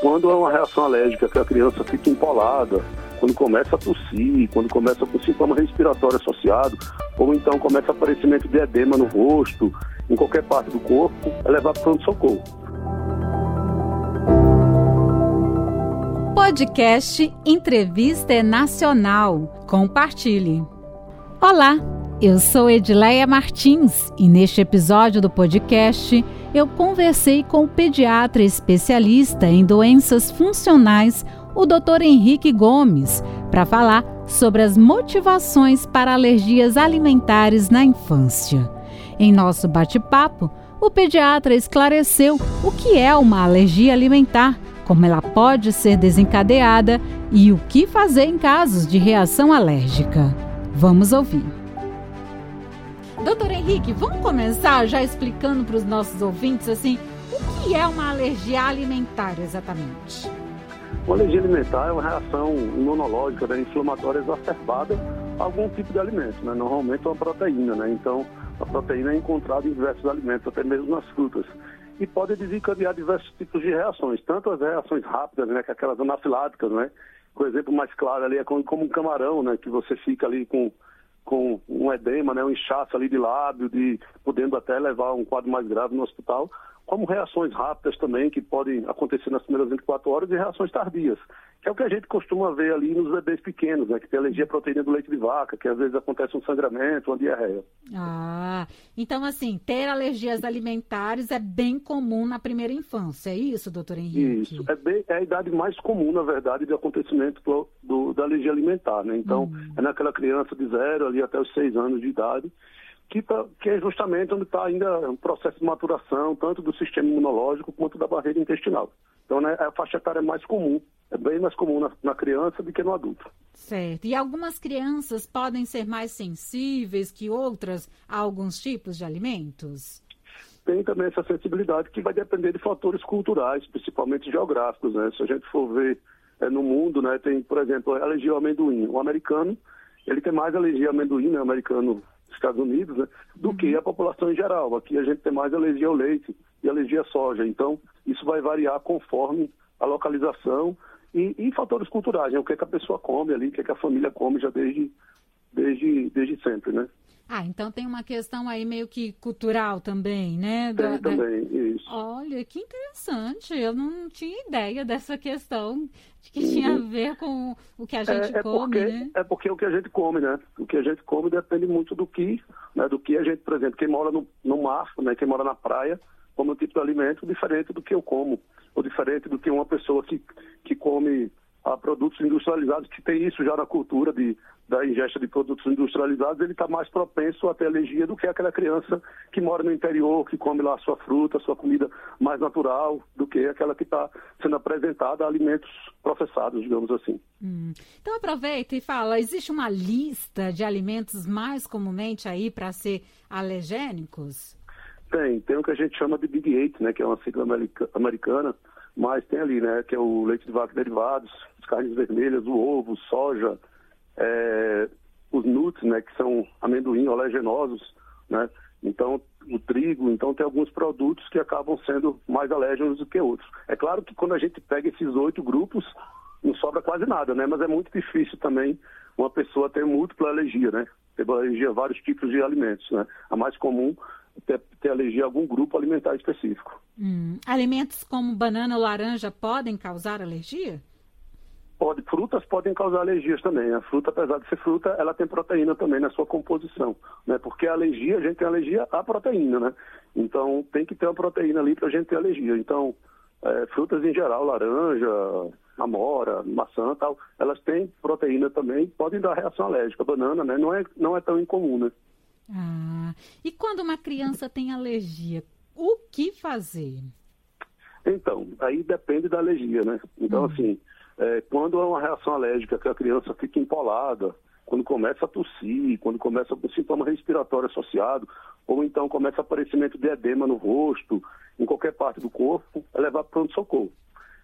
quando é uma reação alérgica, que a criança fica empolada, quando começa a tossir, quando começa com sintoma respiratório associado, ou então começa aparecimento de edema no rosto, em qualquer parte do corpo, é levar para o pronto-socorro. Podcast Entrevista Nacional. Compartilhe. Olá, eu sou Edileia Martins e neste episódio do podcast eu conversei com o pediatra especialista em doenças funcionais, o Dr. Henrique Gomes, para falar sobre as motivações para alergias alimentares na infância. Em nosso bate-papo, o pediatra esclareceu o que é uma alergia alimentar, como ela pode ser desencadeada e o que fazer em casos de reação alérgica. Vamos ouvir. Doutor Henrique, vamos começar já explicando para os nossos ouvintes assim o que é uma alergia alimentar exatamente? Uma alergia alimentar é uma reação imunológica né, inflamatória exacerbada a algum tipo de alimento, né? normalmente uma proteína. Né? Então, a proteína é encontrada em diversos alimentos, até mesmo nas frutas. E pode desencadear diversos tipos de reações, tanto as reações rápidas, né, que é aquelas anafiláticas, né? O exemplo mais claro ali é como, como um camarão, né, que você fica ali com com um edema, né, um inchaço ali de lábio, de, podendo até levar um quadro mais grave no hospital, como reações rápidas também, que podem acontecer nas primeiras 24 horas, e reações tardias, que é o que a gente costuma ver ali nos bebês pequenos, né, que tem alergia à proteína do leite de vaca, que às vezes acontece um sangramento, uma diarreia. Ah, então assim, ter alergias alimentares é bem comum na primeira infância, é isso, doutor Henrique? Isso, é, bem, é a idade mais comum, na verdade, de acontecimento do, do, da alergia alimentar, né, então hum. é naquela criança de zero ali até os seis anos de idade, que, tá, que é justamente onde está ainda um processo de maturação, tanto do sistema imunológico quanto da barreira intestinal. Então, né, é a faixa etária mais comum, é bem mais comum na, na, criança do que no adulto. Certo. E algumas crianças podem ser mais sensíveis que outras a alguns tipos de alimentos? Tem também essa sensibilidade que vai depender de fatores culturais, principalmente geográficos. Né? Se a gente for ver é, no mundo, né, tem, por exemplo, a alergia ao amendoim. O americano, ele tem mais alergia ao amendoim, né, o americano Estados Unidos, né, do que a população em geral. Aqui a gente tem mais alergia ao leite e alergia à soja. Então, isso vai variar conforme a localização e, e fatores culturais, né? o que, é que a pessoa come ali, o que, é que a família come já desde, desde, desde sempre, né? Ah, então tem uma questão aí meio que cultural também, né? Tem da, também, da... isso. Olha, que interessante. Eu não tinha ideia dessa questão de que tinha a uhum. ver com o que a gente é, é come, porque, né? É porque o que a gente come, né? O que a gente come depende muito do que, né? Do que a gente, por exemplo, quem mora no, no mar, né? Quem mora na praia, come um tipo de alimento diferente do que eu como, ou diferente do que uma pessoa que, que come a produtos industrializados, que tem isso já na cultura de, da ingesta de produtos industrializados, ele está mais propenso a ter alergia do que aquela criança que mora no interior, que come lá a sua fruta, a sua comida mais natural, do que aquela que está sendo apresentada a alimentos processados, digamos assim. Hum. Então aproveita e fala, existe uma lista de alimentos mais comumente aí para ser alergênicos? Tem, tem o que a gente chama de Big Eight, né, que é uma sigla americana, mas tem ali, né, que é o leite de vaca derivados, as carnes vermelhas, o ovo, soja, é, os nuts, né, que são amendoim olegenosos, né, então o trigo, então tem alguns produtos que acabam sendo mais alérgenos do que outros. É claro que quando a gente pega esses oito grupos, não sobra quase nada, né, mas é muito difícil também uma pessoa ter múltipla alergia, né, ter alergia a vários tipos de alimentos, né. A mais comum ter, ter alergia a algum grupo alimentar específico. Hum. Alimentos como banana ou laranja podem causar alergia? Pode, frutas podem causar alergias também. A fruta, apesar de ser fruta, ela tem proteína também na sua composição, né? Porque a alergia, a gente tem alergia à proteína, né? Então, tem que ter uma proteína ali para a gente ter alergia. Então, é, frutas em geral, laranja, amora, maçã tal, elas têm proteína também, podem dar reação alérgica. Banana, né? Não é, não é tão incomum, né? Ah, e quando uma criança tem alergia, o que fazer? Então, aí depende da alergia, né? Então, hum. assim, é, quando é uma reação alérgica que a criança fica empolada, quando começa a tossir, quando começa com sintoma respiratório associado, ou então começa aparecimento de edema no rosto, em qualquer parte do corpo, é levar para o pronto-socorro.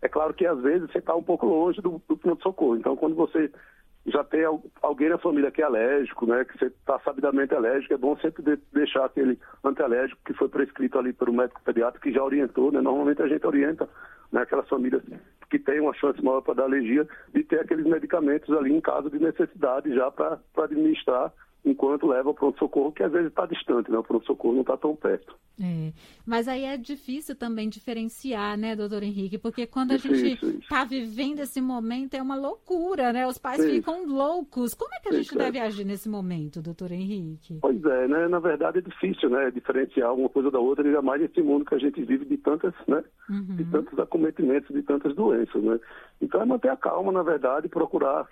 É claro que às vezes você está um pouco longe do, do pronto-socorro, então quando você já tem alguém na família que é alérgico, né, que você está sabidamente alérgico, é bom sempre de, deixar aquele antialérgico que foi prescrito ali pelo médico pediatra que já orientou, né? Normalmente a gente orienta né, aquelas famílias que têm uma chance maior para dar alergia de ter aqueles medicamentos ali em caso de necessidade já para administrar enquanto leva ao pronto-socorro, que às vezes está distante, né? O pronto-socorro não está tão perto. É. Mas aí é difícil também diferenciar, né, doutor Henrique? Porque quando a gente está vivendo esse momento é uma loucura, né? Os pais isso. ficam loucos. Como é que a gente isso, deve é. agir nesse momento, doutor Henrique? Pois é, né? Na verdade é difícil, né? Diferenciar uma coisa da outra, ainda mais nesse mundo que a gente vive de tantas, né? Uhum. De tantos acometimentos, de tantas doenças, né? Então é manter a calma, na verdade, procurar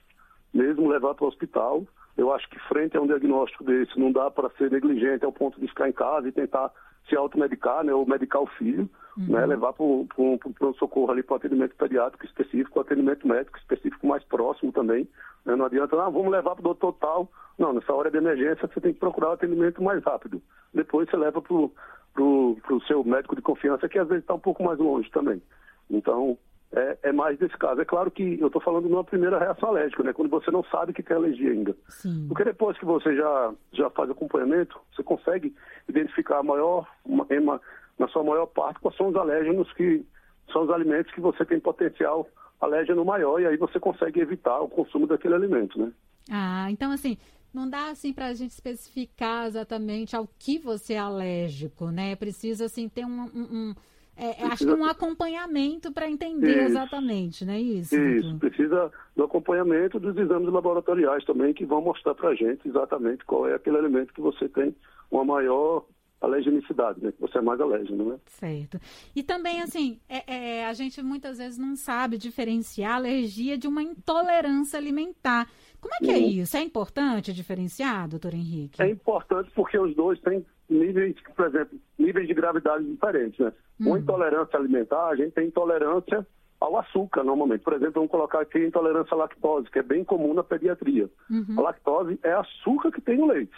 mesmo levar para o hospital eu acho que frente a um diagnóstico desse não dá para ser negligente ao ponto de ficar em casa e tentar se automedicar, né, ou medicar o filho, uhum. né, levar para o pronto-socorro ali para o atendimento pediátrico específico, atendimento médico específico mais próximo também. Né, não adianta, ah, vamos levar para o doutor tal. Não, nessa hora de emergência você tem que procurar o atendimento mais rápido. Depois você leva para o seu médico de confiança, que às vezes está um pouco mais longe também. Então, é, é, mais desse caso. É claro que eu estou falando de uma primeira reação alérgica, né? Quando você não sabe que tem alergia ainda. Sim. Porque depois que você já, já faz acompanhamento, você consegue identificar a maior, uma, na sua maior parte, quais são os alérgenos que são os alimentos que você tem potencial alérgeno maior e aí você consegue evitar o consumo daquele alimento, né? Ah, então assim, não dá assim para a gente especificar exatamente ao que você é alérgico, né? Precisa assim ter um, um é, acho que um acompanhamento para entender isso, exatamente, não é isso? Isso, precisa do acompanhamento dos exames laboratoriais também, que vão mostrar para a gente exatamente qual é aquele alimento que você tem uma maior alergenicidade, né? Que você é mais alérgico, né? Certo. E também, assim, é, é, a gente muitas vezes não sabe diferenciar alergia de uma intolerância alimentar. Como é que é uhum. é isso? É importante diferenciar, doutor Henrique? É importante porque os dois têm níveis, por exemplo, níveis de gravidade diferentes, né? Hum. Uma intolerância alimentar, a gente tem intolerância ao açúcar, normalmente. Por exemplo, vamos colocar aqui a intolerância à lactose, que é bem comum na pediatria. Uhum. A lactose é açúcar que tem no leite.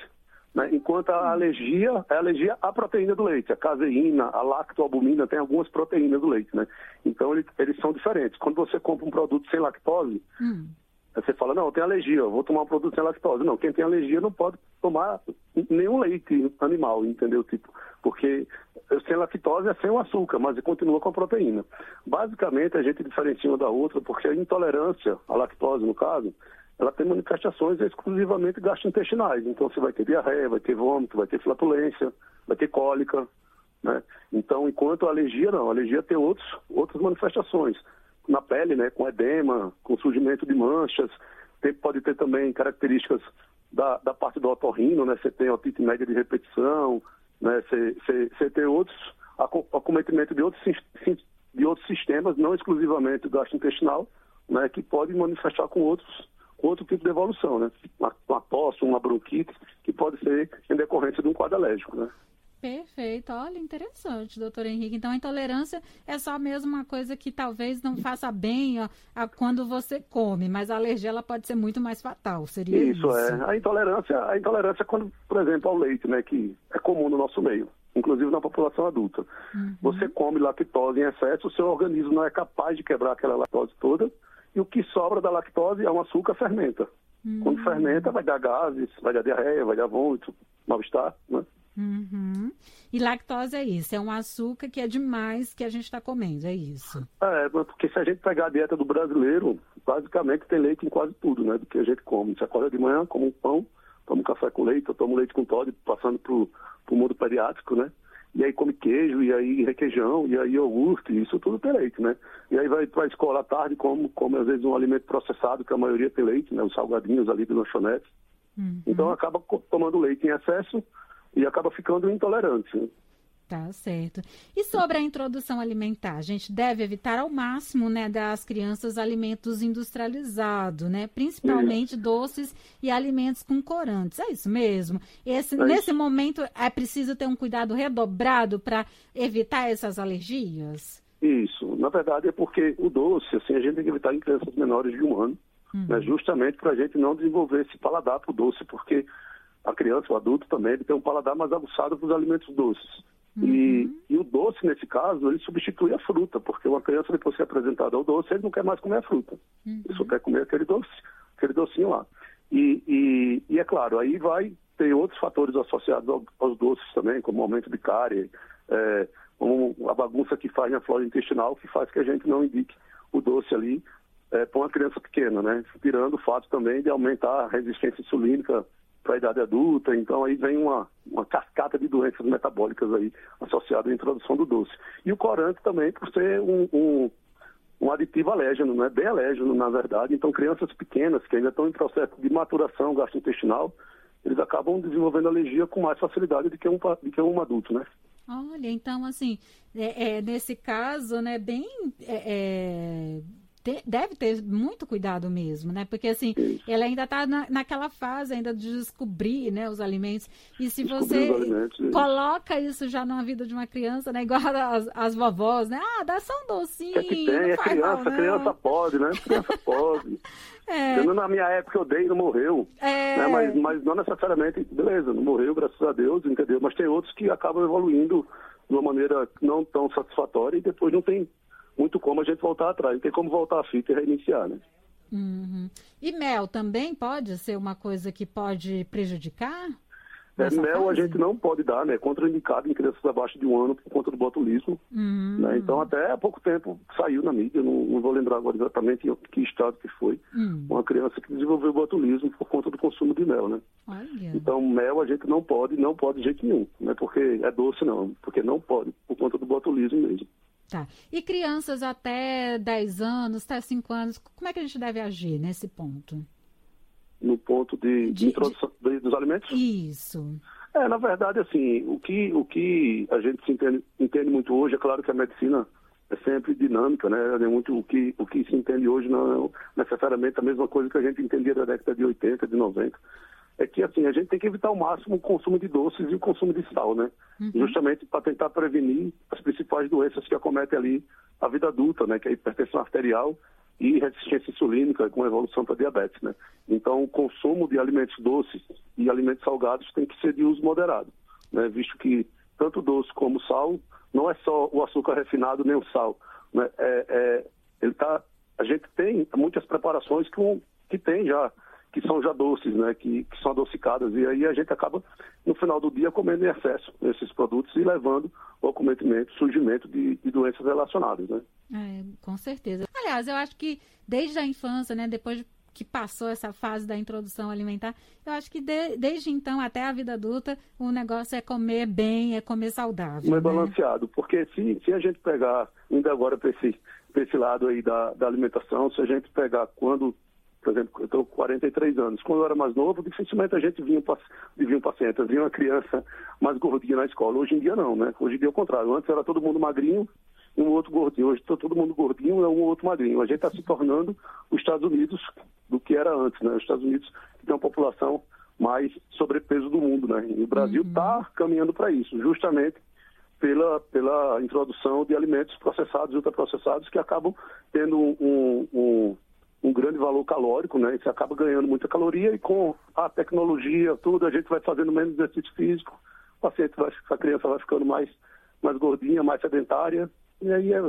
Né? Enquanto a alergia é alergia à proteína do leite. A caseína, a lactoalbumina tem algumas proteínas do leite, né? Então eles, eles são diferentes. Quando você compra um produto sem lactose, hum. você fala, não, eu tenho alergia, eu vou tomar um produto sem lactose. Não, quem tem alergia não pode tomar nenhum leite animal, entendeu? Tipo, porque sem lactose é sem o açúcar, mas continua com a proteína. Basicamente, a gente diferencia uma da outra porque a intolerância à lactose, no caso, ela tem manifestações exclusivamente gastrointestinais. Então, você vai ter diarreia, vai ter vômito, vai ter flatulência, vai ter cólica. Né? Então, enquanto a alergia, não. A alergia tem outros, outras manifestações. Na pele, né? com edema, com surgimento de manchas. Tem, pode ter também características da, da parte do otorrino, né? Você tem otite média de repetição? Você, você tem outros, acometimento de outros, de outros sistemas, não exclusivamente gastrointestinal, né? Que pode manifestar com outros outro tipo de evolução, né? Uma, uma tosse, uma bronquite, que pode ser em decorrência de um quadro alérgico, né? Perfeito, olha, interessante, doutor Henrique. Então, a intolerância é só mesmo uma coisa que talvez não faça bem ó, quando você come, mas a alergia ela pode ser muito mais fatal, seria isso? Isso, é. A intolerância, a intolerância é quando, por exemplo, ao leite, né, que é comum no nosso meio, inclusive na população adulta. Uhum. Você come lactose em excesso, o seu organismo não é capaz de quebrar aquela lactose toda, e o que sobra da lactose é um açúcar fermenta. Uhum. Quando fermenta, vai dar gases, vai dar diarreia, vai dar vômito, mal-estar, né? Uhum. E lactose é isso, é um açúcar que é demais que a gente está comendo, é isso? É, porque se a gente pegar a dieta do brasileiro, basicamente tem leite em quase tudo, né, do que a gente come. Você acorda de manhã, come um pão, toma um café com leite, eu tomo leite com Todd, passando para o mundo pediátrico, né? e aí come queijo, e aí requeijão, e aí iogurte, isso tudo tem leite, né? E aí vai para a escola à tarde, come, come às vezes um alimento processado, que a maioria tem leite, né? Os salgadinhos ali do lanchonete. Uhum. Então acaba tomando leite em excesso e acaba ficando intolerante. Tá certo. E sobre a introdução alimentar, a gente deve evitar ao máximo, né, das crianças alimentos industrializados, né, principalmente isso. doces e alimentos com corantes. É isso mesmo. Esse, é nesse isso. momento é preciso ter um cuidado redobrado para evitar essas alergias. Isso. Na verdade é porque o doce, assim, a gente tem que evitar em crianças menores de um ano, uhum. né, justamente para a gente não desenvolver esse paladar para o doce, porque a criança, o adulto também, ele tem um paladar mais aguçado para os alimentos doces. Uhum. E, e, o doce, nesse caso, ele substitui a fruta, porque uma criança, depois de ser apresentada ao doce, ele não quer mais comer a fruta. Uhum. Ele só quer comer aquele doce. aquele docinho lá. E, e, e é claro, aí vai ter outros fatores associados aos doces também, como o aumento de cárie, é, a bagunça que faz na flora intestinal, que faz que a gente não indique o doce ali é, para uma criança pequena, né? Tirando o fato também de aumentar a resistência insulínica para a idade adulta, então aí vem uma, uma cascata de doenças metabólicas aí associadas à introdução do doce. E o corante também por ser um, um, um aditivo alérgeno, né? bem alérgeno na verdade, então crianças pequenas que ainda estão em processo de maturação gastrointestinal, eles acabam desenvolvendo alergia com mais facilidade do que um, do que um adulto, né? Olha, então assim, é, é nesse caso, né, bem é, é deve ter muito cuidado mesmo, né? Porque assim, ela ainda está na, naquela fase ainda de descobrir, né, os alimentos. E se você coloca isso já na vida de uma criança, né, igual as, as vovós, né? Ah, dá só um docinho. É que tem, é criança, mal, criança pode, né? Criança pode. É. Eu, na minha época eu dei e não morreu. É. Né? Mas, mas não necessariamente, beleza, não morreu, graças a Deus, entendeu? Mas tem outros que acabam evoluindo de uma maneira não tão satisfatória e depois não tem muito como a gente voltar atrás. Não tem como voltar a fita e reiniciar, né? Uhum. E mel também pode ser uma coisa que pode prejudicar? É, mel fase? a gente não pode dar, né? Contraindicado em crianças abaixo de um ano por conta do botulismo. Uhum. Né? Então, até há pouco tempo saiu na mídia, não, não vou lembrar agora exatamente em que estado que foi, uhum. uma criança que desenvolveu botulismo por conta do consumo de mel, né? Olha. Então, mel a gente não pode, não pode de jeito nenhum. Não é porque é doce, não. Porque não pode, por conta do botulismo mesmo. Tá. E crianças até 10 anos, até 5 anos, como é que a gente deve agir nesse ponto? No ponto de, de, de introdução de... dos alimentos? Isso. É, na verdade, assim, o que, o que a gente se entende, entende muito hoje, é claro que a medicina é sempre dinâmica, né? É muito, o, que, o que se entende hoje não é necessariamente a mesma coisa que a gente entendia da década de 80, de 90 é que assim, a gente tem que evitar ao máximo o consumo de doces e o consumo de sal, né? Uhum. Justamente para tentar prevenir as principais doenças que acometem ali a vida adulta, né? Que é a hipertensão arterial e resistência insulínica com evolução para diabetes, né? Então, o consumo de alimentos doces e alimentos salgados tem que ser de uso moderado, né? Visto que tanto doce como sal não é só o açúcar refinado nem o sal, né? É, é, ele tá, a gente tem muitas preparações que, que tem já que são já doces, né, que, que, são adocicadas. E aí a gente acaba, no final do dia, comendo em excesso esses produtos e levando ao cometimento, surgimento de, de doenças relacionadas. Né? É, com certeza. Aliás, eu acho que desde a infância, né, depois que passou essa fase da introdução alimentar, eu acho que de, desde então até a vida adulta, o negócio é comer bem, é comer saudável. É né? balanceado, porque se, se a gente pegar, ainda agora para esse, esse lado aí da, da alimentação, se a gente pegar quando por exemplo, eu estou com 43 anos. Quando eu era mais novo, dificilmente a gente via um, via um paciente, via uma criança mais gordinha na escola. Hoje em dia não, né? Hoje em dia é o contrário. Antes era todo mundo magrinho e um outro gordinho. Hoje está todo mundo gordinho e um outro magrinho. A gente está se tornando os Estados Unidos do que era antes, né? Os Estados Unidos que tem uma população mais sobrepeso do mundo, né? E o Brasil está uhum. caminhando para isso, justamente pela, pela introdução de alimentos processados e ultraprocessados que acabam tendo um, um, um grande valor calórico, né? Você acaba ganhando muita caloria e com a tecnologia, tudo, a gente vai fazendo menos exercício físico, o paciente vai, a criança vai ficando mais, mais gordinha, mais sedentária, e aí é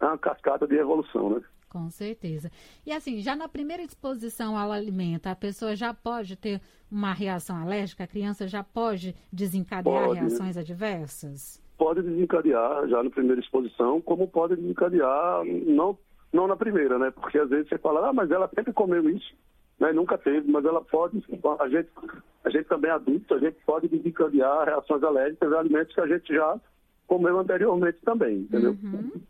uma cascata de evolução, né? Com certeza. E assim, já na primeira exposição ao alimento, a pessoa já pode ter uma reação alérgica? A criança já pode desencadear pode, reações adversas? Pode desencadear já na primeira exposição, como pode desencadear não não na primeira, né? Porque às vezes você fala, ah, mas ela sempre comeu isso, né? Nunca teve, mas ela pode, a gente, a gente também é adulto, a gente pode desencadear reações alérgicas a alimentos que a gente já comeu anteriormente também, entendeu? Uhum.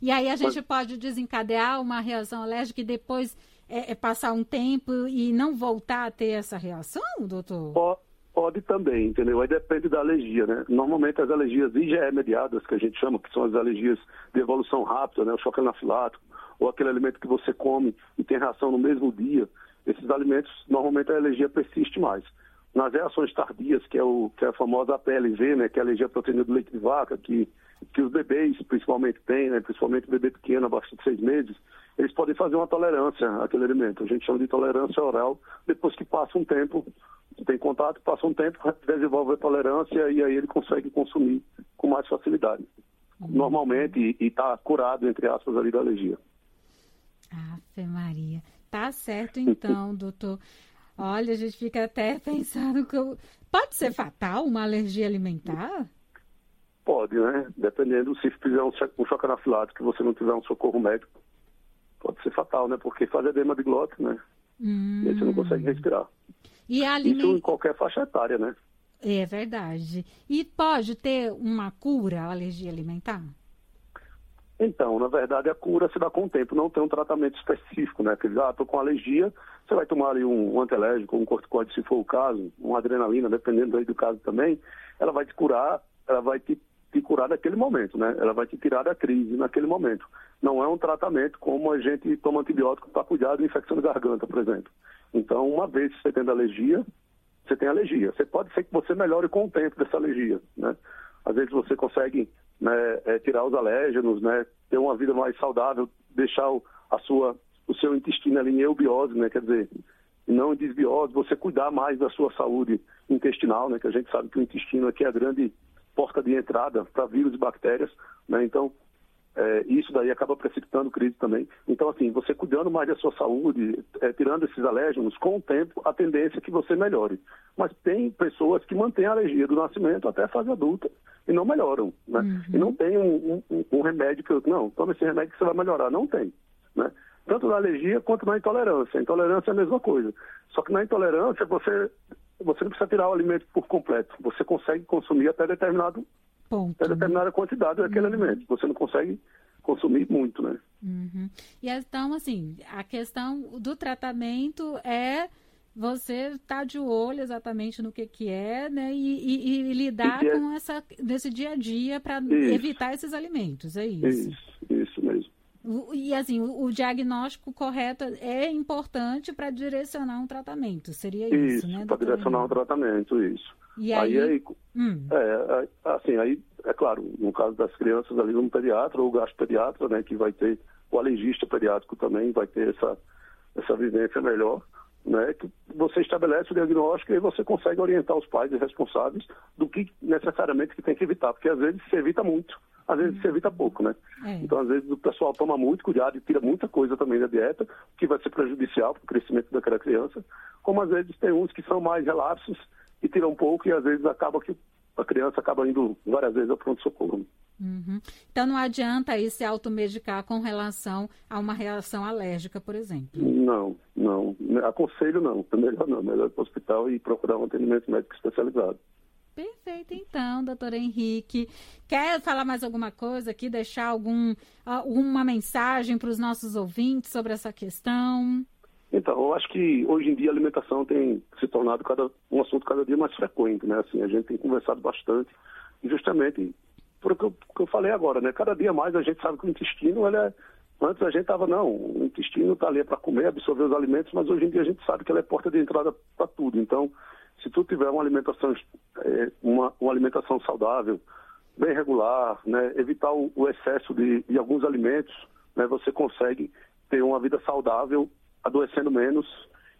E aí a gente mas, pode desencadear uma reação alérgica e depois é, é, passar um tempo e não voltar a ter essa reação, doutor? Pode, pode também, entendeu? Aí depende da alergia, né? Normalmente as alergias IgE mediadas, que a gente chama, que são as alergias de evolução rápida, né? O choque anafilático, ou aquele alimento que você come e tem reação no mesmo dia, esses alimentos, normalmente a alergia persiste mais. Nas reações tardias, que é, o, que é a famosa APLV, né, que é a alergia à proteína do leite de vaca, que, que os bebês principalmente têm, né, principalmente o bebê pequeno, abaixo de seis meses, eles podem fazer uma tolerância àquele alimento. A gente chama de tolerância oral, depois que passa um tempo, tem contato, passa um tempo, desenvolve a tolerância e aí ele consegue consumir com mais facilidade. Normalmente, e está curado, entre aspas, ali da alergia. Ave Maria. Tá certo então, doutor. Olha, a gente fica até pensando que pode ser fatal uma alergia alimentar? Pode, né? Dependendo se fizer um, um choque anafilático que você não tiver um socorro médico, pode ser fatal, né? Porque faz edema de glote, né? Hum. E aí você não consegue respirar. E aliment... Isso em qualquer faixa etária, né? É verdade. E pode ter uma cura a alergia alimentar? Então, na verdade, a cura se dá com o tempo, não tem um tratamento específico, né? Quer dizer, ah, estou com alergia, você vai tomar ali um, um antialérgico, um corticoide, se for o caso, uma adrenalina, dependendo aí do caso também, ela vai te curar, ela vai te, te curar naquele momento, né? Ela vai te tirar da crise naquele momento. Não é um tratamento como a gente toma antibiótico para cuidar de infecção de garganta, por exemplo. Então, uma vez que você tem alergia, você tem alergia. Você pode ser que você melhore com o tempo dessa alergia, né? Às vezes você consegue né, é, tirar os alérgenos, né, ter uma vida mais saudável, deixar o, a sua, o seu intestino ali em eubiose, né, quer dizer, não em desbiose, você cuidar mais da sua saúde intestinal, né, que a gente sabe que o intestino aqui é a grande porta de entrada para vírus e bactérias, né, então é, isso daí acaba precipitando crise também. Então, assim, você cuidando mais da sua saúde, é, tirando esses alérgenos, com o tempo, a tendência é que você melhore. Mas tem pessoas que mantêm a alergia do nascimento até a fase adulta e não melhoram, né? Uhum. E não tem um, um, um, remédio que eu, não, toma esse remédio que você vai melhorar. Não tem, né? Tanto na alergia quanto na intolerância. A intolerância é a mesma coisa. Só que na intolerância você, você não precisa tirar o alimento por completo. Você consegue consumir até determinado Ponto. até determinada quantidade daquele uhum. alimento. Você não consegue consumir muito, né? Uhum. E então, assim, a questão do tratamento é você estar tá de olho exatamente no que, que é, né? E, e, e lidar é... com essa desse dia a dia para evitar esses alimentos, é isso? Isso, isso mesmo. E assim, o, o diagnóstico correto é importante para direcionar um tratamento, seria isso, isso né? Para direcionar um tratamento, isso. E aí, aí, aí hum. é, assim, aí, é claro, no caso das crianças ali, um pediatra ou gastropediatra, né, que vai ter, o alergista pediátrico também vai ter essa, essa vivência melhor né, que você estabelece o diagnóstico e você consegue orientar os pais e responsáveis do que necessariamente que tem que evitar, porque às vezes se evita muito, às vezes se evita pouco, né? É. Então, às vezes o pessoal toma muito cuidado e tira muita coisa também da dieta, que vai ser prejudicial para o crescimento daquela criança, como às vezes tem uns que são mais relapsos e tiram um pouco e às vezes acaba que a criança acaba indo várias vezes ao pronto-socorro. Uhum. Então não adianta aí se automedicar com relação a uma reação alérgica, por exemplo? Não, não. Aconselho não. É melhor não. Melhor ir para o hospital e procurar um atendimento médico especializado. Perfeito, então, doutor Henrique. Quer falar mais alguma coisa aqui, deixar algum, alguma mensagem para os nossos ouvintes sobre essa questão? Então, eu acho que hoje em dia a alimentação tem se tornado cada, um assunto cada dia mais frequente, né? Assim, a gente tem conversado bastante, justamente por o que que eu falei agora, né? Cada dia mais a gente sabe que o intestino, ele é, antes a gente estava, não, o intestino está ali para comer, absorver os alimentos, mas hoje em dia a gente sabe que ele é porta de entrada para tudo. Então, se tu tiver uma alimentação, é, uma, uma alimentação saudável, bem regular, né? Evitar o, o excesso de, de alguns alimentos, né? Você consegue ter uma vida saudável adoecendo menos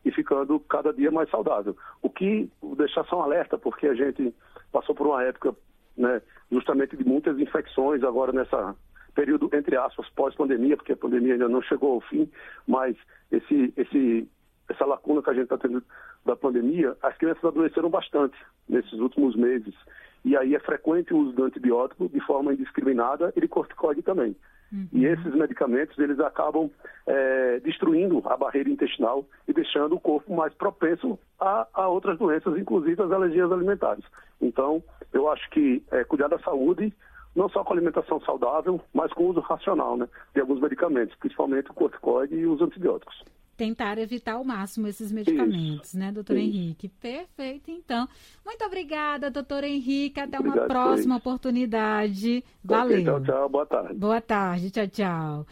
e ficando cada dia mais saudável. O que deixar só um alerta, porque a gente passou por uma época, né, justamente de muitas infecções agora nessa período, entre aspas, pós-pandemia, porque a pandemia ainda não chegou ao fim, mas esse, esse, essa lacuna que a gente está tendo da pandemia, as crianças adoeceram bastante nesses últimos meses. E aí é frequente o uso do antibiótico de forma indiscriminada e de corticoide também. Uhum. E esses medicamentos, eles acabam é, destruindo a barreira intestinal e deixando o corpo mais propenso a, a, outras doenças, inclusive as alergias alimentares. Então, eu acho que é, cuidar da saúde, não só com alimentação saudável, mas com o uso racional né, de alguns medicamentos, principalmente o corticoide e os antibióticos tentar evitar ao máximo esses medicamentos, Isso. né, doutor Isso. Henrique? Perfeito, então. Muito obrigada, doutor Henrique. Até Obrigado uma próxima oportunidade. Valeu. Okay, tchau, tchau. Boa tarde. Boa tarde. Tchau, tchau.